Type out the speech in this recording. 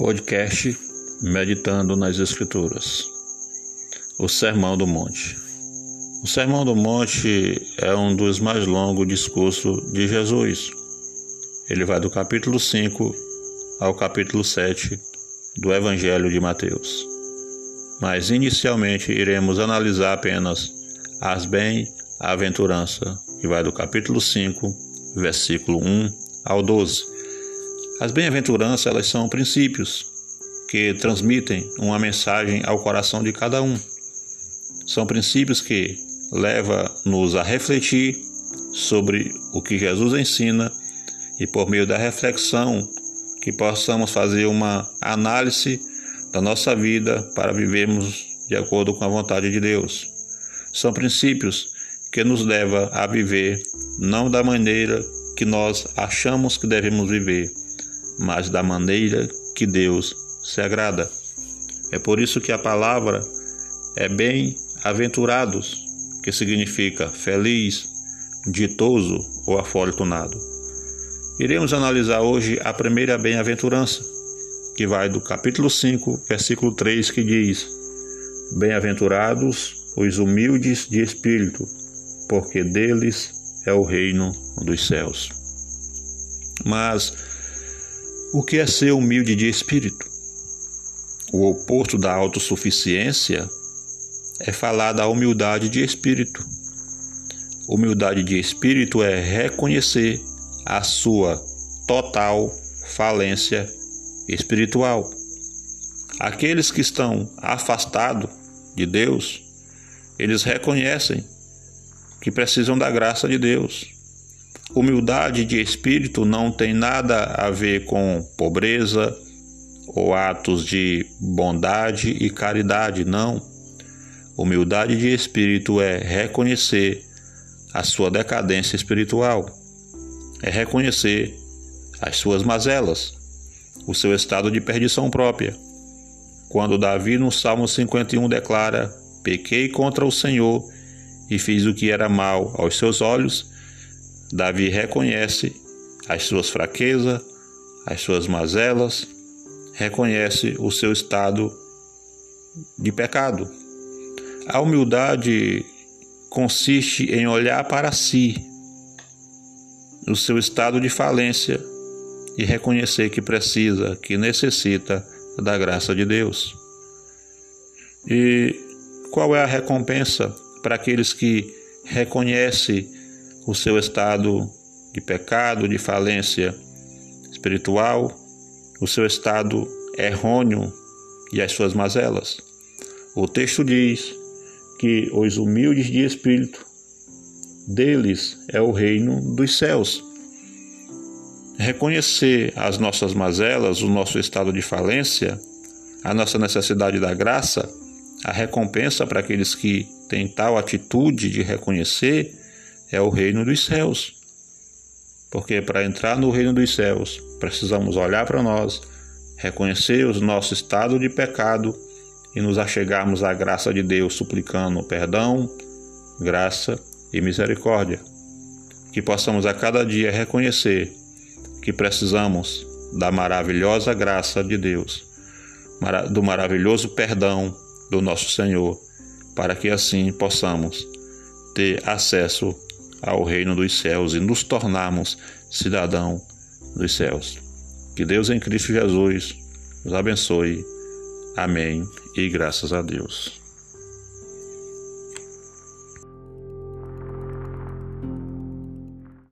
Podcast Meditando nas Escrituras. O Sermão do Monte. O Sermão do Monte é um dos mais longos discursos de Jesus. Ele vai do capítulo 5 ao capítulo 7 do Evangelho de Mateus. Mas inicialmente iremos analisar apenas as bem-aventuranças, que vai do capítulo 5, versículo 1 ao 12 as bem-aventuranças, elas são princípios que transmitem uma mensagem ao coração de cada um. São princípios que levam-nos a refletir sobre o que Jesus ensina e por meio da reflexão que possamos fazer uma análise da nossa vida para vivermos de acordo com a vontade de Deus. São princípios que nos levam a viver não da maneira que nós achamos que devemos viver, mas da maneira que Deus se agrada. É por isso que a palavra é bem-aventurados, que significa feliz, ditoso ou afortunado. Iremos analisar hoje a primeira bem-aventurança, que vai do capítulo 5, versículo 3, que diz: Bem-aventurados os humildes de espírito, porque deles é o reino dos céus. Mas o que é ser humilde de espírito? O oposto da autossuficiência é falar da humildade de espírito. Humildade de espírito é reconhecer a sua total falência espiritual. Aqueles que estão afastados de Deus, eles reconhecem que precisam da graça de Deus Humildade de espírito não tem nada a ver com pobreza ou atos de bondade e caridade, não. Humildade de espírito é reconhecer a sua decadência espiritual, é reconhecer as suas mazelas, o seu estado de perdição própria. Quando Davi no Salmo 51 declara: Pequei contra o Senhor e fiz o que era mal aos seus olhos, Davi reconhece as suas fraquezas, as suas mazelas, reconhece o seu estado de pecado. A humildade consiste em olhar para si, o seu estado de falência e reconhecer que precisa, que necessita da graça de Deus. E qual é a recompensa para aqueles que reconhecem o seu estado de pecado, de falência espiritual, o seu estado errôneo e as suas mazelas. O texto diz que os humildes de espírito, deles é o reino dos céus. Reconhecer as nossas mazelas, o nosso estado de falência, a nossa necessidade da graça, a recompensa para aqueles que têm tal atitude de reconhecer é o reino dos céus. Porque para entrar no reino dos céus, precisamos olhar para nós, reconhecer o nosso estado de pecado e nos achegarmos à graça de Deus, suplicando perdão, graça e misericórdia. Que possamos a cada dia reconhecer que precisamos da maravilhosa graça de Deus, do maravilhoso perdão do nosso Senhor, para que assim possamos ter acesso ao reino dos céus e nos tornarmos cidadão dos céus. Que Deus em Cristo Jesus nos abençoe. Amém e graças a Deus.